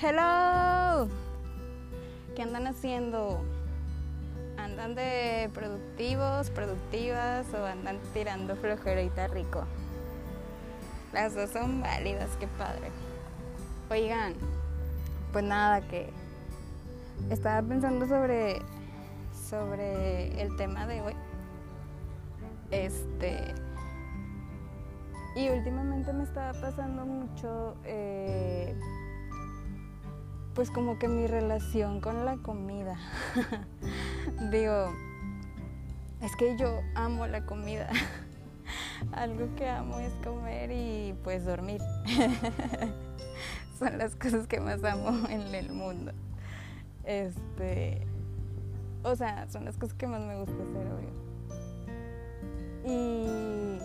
Hello. ¿Qué andan haciendo? ¿Andan de productivos, productivas o andan tirando flojerita rico? Las dos son válidas, qué padre. Oigan, pues nada, que estaba pensando sobre sobre el tema de hoy. Este y últimamente me estaba pasando mucho eh, pues como que mi relación con la comida. Digo, es que yo amo la comida. Algo que amo es comer y pues dormir. Son las cosas que más amo en el mundo. Este, o sea, son las cosas que más me gusta hacer, obvio. Y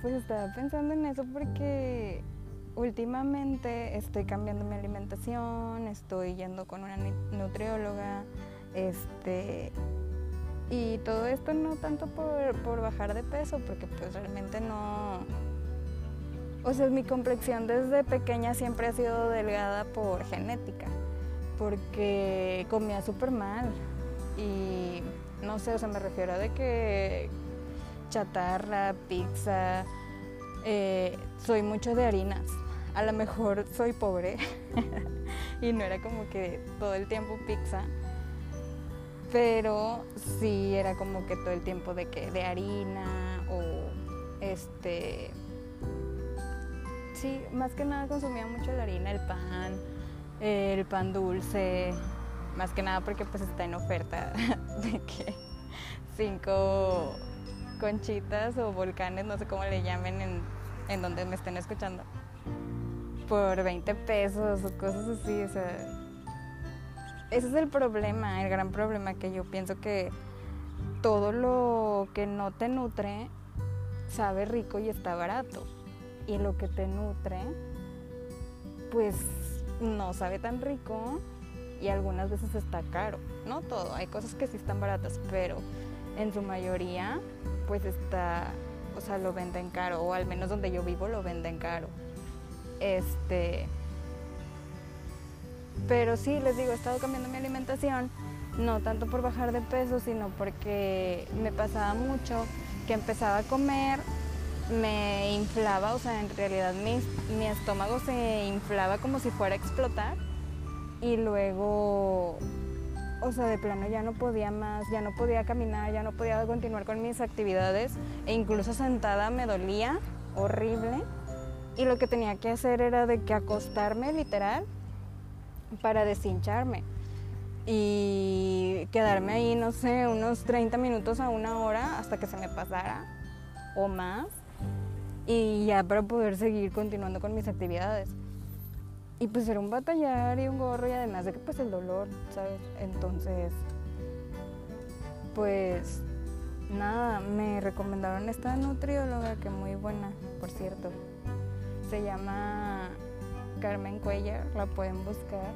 pues estaba pensando en eso porque últimamente estoy cambiando mi alimentación, estoy yendo con una nutrióloga, este, y todo esto no tanto por, bajar de peso, porque pues realmente no... O sea, mi complexión desde pequeña siempre ha sido delgada por genética, porque comía súper mal. Y no sé, o sea, me refiero a de que chatarra, pizza, eh, soy mucho de harinas a lo mejor soy pobre y no era como que todo el tiempo pizza, pero sí era como que todo el tiempo de que de harina o este sí, más que nada consumía mucho la harina, el pan, el pan dulce, más que nada porque pues está en oferta de que cinco conchitas o volcanes, no sé cómo le llamen en, en donde me estén escuchando por 20 pesos o cosas así, o sea, ese es el problema, el gran problema que yo pienso que todo lo que no te nutre sabe rico y está barato. Y lo que te nutre, pues no sabe tan rico y algunas veces está caro. No todo, hay cosas que sí están baratas, pero en su mayoría, pues está, o sea, lo venden caro, o al menos donde yo vivo lo venden caro. Este, pero sí, les digo, he estado cambiando mi alimentación, no tanto por bajar de peso, sino porque me pasaba mucho que empezaba a comer, me inflaba, o sea, en realidad mi, mi estómago se inflaba como si fuera a explotar y luego, o sea, de plano ya no podía más, ya no podía caminar, ya no podía continuar con mis actividades e incluso sentada me dolía horrible y lo que tenía que hacer era de que acostarme literal para deshincharme y quedarme ahí, no sé, unos 30 minutos a una hora hasta que se me pasara o más y ya para poder seguir continuando con mis actividades. Y pues era un batallar y un gorro y además de que pues el dolor, ¿sabes? Entonces, pues nada, me recomendaron esta nutrióloga que muy buena, por cierto se llama Carmen Cuellar, la pueden buscar.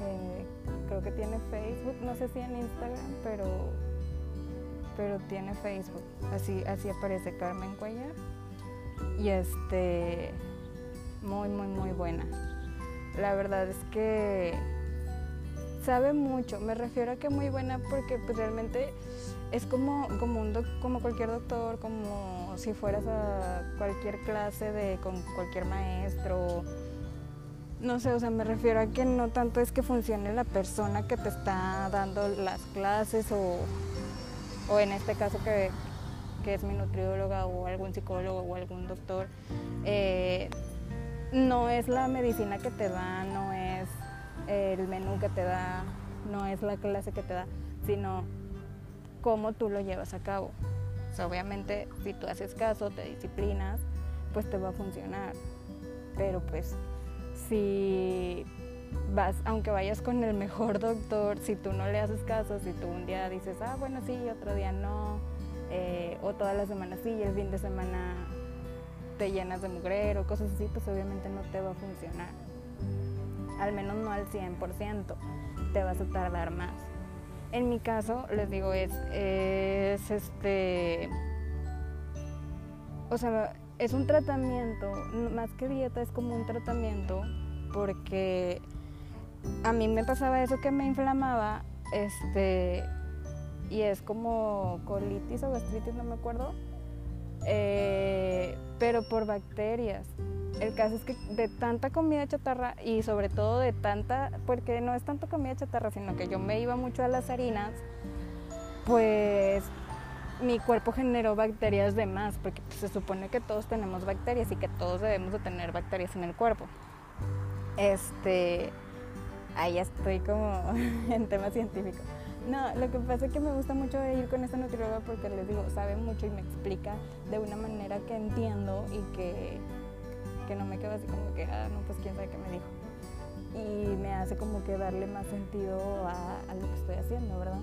Eh, creo que tiene Facebook, no sé si en Instagram, pero, pero tiene Facebook. Así, así aparece Carmen Cuellar. Y este, muy, muy, muy buena. La verdad es que sabe mucho. Me refiero a que muy buena porque pues realmente es como, como, un como cualquier doctor, como si fueras a cualquier clase de con cualquier maestro. No sé, o sea, me refiero a que no tanto es que funcione la persona que te está dando las clases o, o en este caso que, es mi nutrióloga o algún psicólogo o algún doctor. Eh, no es la medicina que te da, no es el menú que te da, no es la clase que te da, sino cómo tú lo llevas a cabo. obviamente, si tú haces caso, te disciplinas, pues te va a funcionar. Pero pues, si vas, aunque vayas con el mejor doctor, si tú no le haces caso, si tú un día dices, ah, bueno, sí, otro día no, eh, o toda la semana sí, y el fin de semana te llenas de mugrero, o cosas así, pues obviamente no te va a funcionar. Al menos no al 100%, te vas a tardar más. En mi caso, les digo, es, es este. O sea, es un tratamiento, más que dieta, es como un tratamiento porque a mí me pasaba eso que me inflamaba, este, y es como colitis o gastritis, no me acuerdo, eh, pero por bacterias. El caso es que de tanta comida chatarra y sobre todo de tanta, porque no es tanto comida chatarra, sino que yo me iba mucho a las harinas, pues mi cuerpo generó bacterias de más, porque pues, se supone que todos tenemos bacterias y que todos debemos de tener bacterias en el cuerpo. Este, ahí estoy como en tema científico. No, lo que pasa es que me gusta mucho ir con esta nutrióloga porque les digo, sabe mucho y me explica de una manera que entiendo y que, que no me quedo así como que, ah, no, pues quién sabe qué me dijo. Y me hace como que darle más sentido a, lo que estoy haciendo, ¿verdad?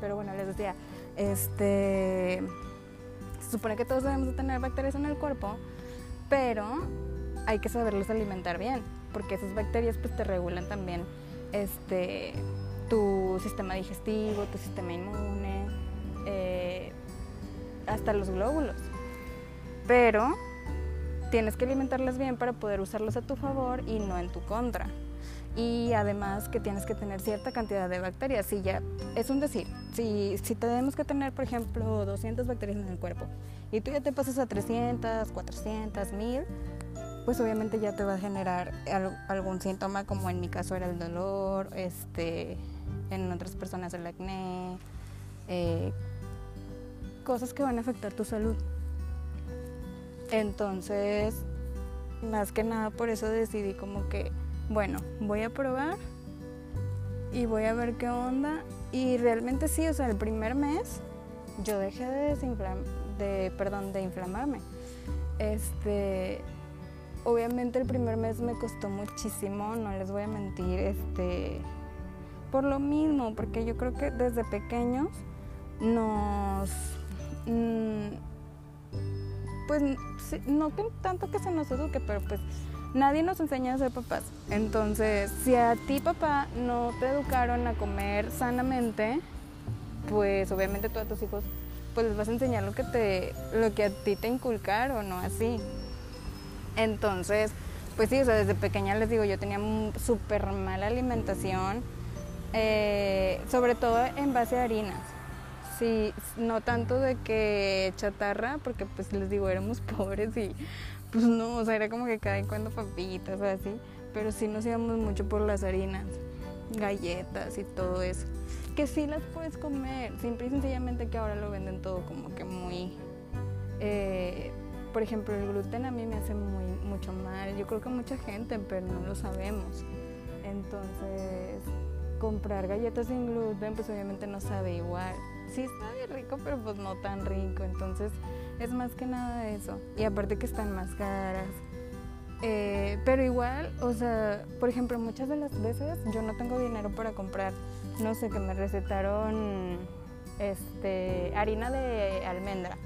Pero bueno, les decía, este, se supone que todos debemos de tener bacterias en el cuerpo, pero hay que saberlos alimentar bien, porque esas bacterias pues te regulan también este, tu sistema digestivo, tu sistema inmune, eh, hasta los glóbulos. Pero tienes que alimentarlas bien para poder usarlos a tu favor y no en tu contra. Y además que tienes que tener cierta cantidad de bacterias. Si ya, es un decir, si, si tenemos que tener, por ejemplo, 200 bacterias en el cuerpo y tú ya te pasas a 300, 400, 1000, pues obviamente ya te va a generar algún síntoma, como en mi caso era el dolor, este, en otras personas el acné, eh, cosas que van a afectar tu salud. Entonces, más que nada por eso decidí como que, bueno, voy a probar y voy a ver qué onda. Y realmente sí, o sea, el primer mes yo dejé de de, perdón, de inflamarme. Este, obviamente el primer mes me costó muchísimo, no les voy a mentir, este, por lo mismo, porque yo creo que desde pequeños nos, mm, pues no tanto que se nos eduque, pero pues nadie nos enseña a ser papás. Entonces, si a ti papá no te educaron a comer sanamente, pues obviamente tú a tus hijos pues les vas a enseñar lo que te lo que a ti te inculcaron, no así. Entonces, pues sí, o sea, desde pequeña les digo, yo tenía súper mala alimentación, eh, sobre todo en base a harinas. Sí, no tanto de que chatarra, porque pues les digo, éramos pobres y pues no, o sea, era como que cada cuando papitas o así, pero sí nos íbamos mucho por las harinas, galletas y todo eso. Que sí las puedes comer, simple y sencillamente que ahora lo venden todo como que muy... Eh, por ejemplo, el gluten a mí me hace muy, mucho mal. Yo creo que mucha gente, pero no lo sabemos. Entonces, comprar galletas sin gluten, pues obviamente no sabe igual. Sí sabe rico, pero pues no tan rico. Entonces, es más que nada eso. Y aparte que están más caras. Eh, pero igual, o sea, por ejemplo, muchas de las veces yo no tengo dinero para comprar, no sé, que me recetaron este, harina de almendra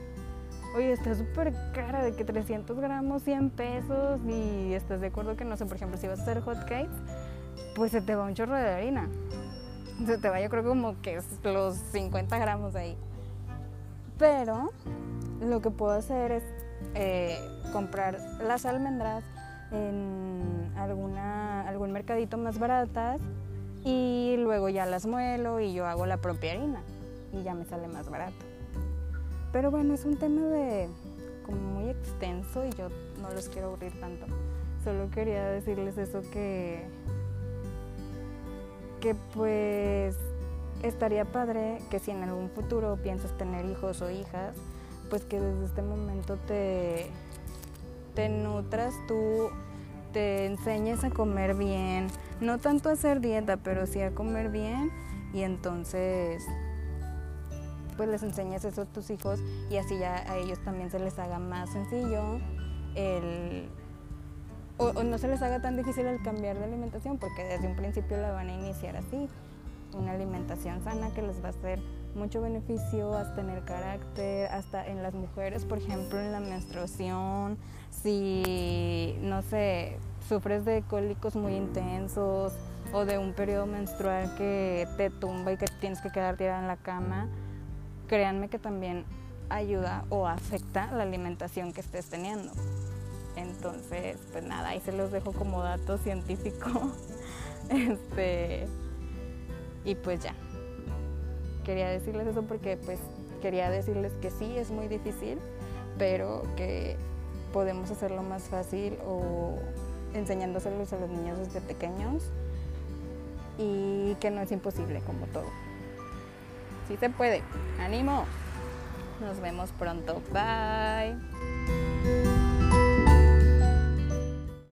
oye, está súper cara, de que 300 gramos, 100 pesos, y estás de acuerdo que, no sé, por ejemplo, si vas a hacer hot cakes, pues se te va un chorro de harina. Se te va, yo creo, como que los 50 gramos ahí. Pero lo que puedo hacer es eh, comprar las almendras en alguna, algún mercadito más baratas y luego ya las muelo y yo hago la propia harina y ya me sale más barato. Pero bueno, es un tema de como muy extenso y yo no los quiero aburrir tanto. Solo quería decirles eso que que pues estaría padre que si en algún futuro piensas tener hijos o hijas, pues que desde este momento te, te nutras tú, te enseñes a comer bien, no tanto a hacer dieta, pero sí a comer bien y entonces pues les enseñes eso a tus hijos y así ya a ellos también se les haga más sencillo el, o, no se les haga tan difícil el cambiar de alimentación porque desde un principio la van a iniciar así, una alimentación sana que les va a hacer mucho beneficio hasta en el carácter, hasta en las mujeres, por ejemplo, en la menstruación, si, no sé, sufres de cólicos muy intensos o de un periodo menstrual que te tumba y que tienes que quedar tirada en la cama, créanme que también ayuda o afecta la alimentación que estés teniendo. Entonces, pues nada, ahí se los dejo como dato científico Este, y pues ya. Quería decirles eso porque pues quería decirles que sí, es muy difícil, pero que podemos hacerlo más fácil o enseñándoselos a los niños desde pequeños y que no es imposible como todo. Sí se puede. ánimo. Nos vemos pronto. Bye.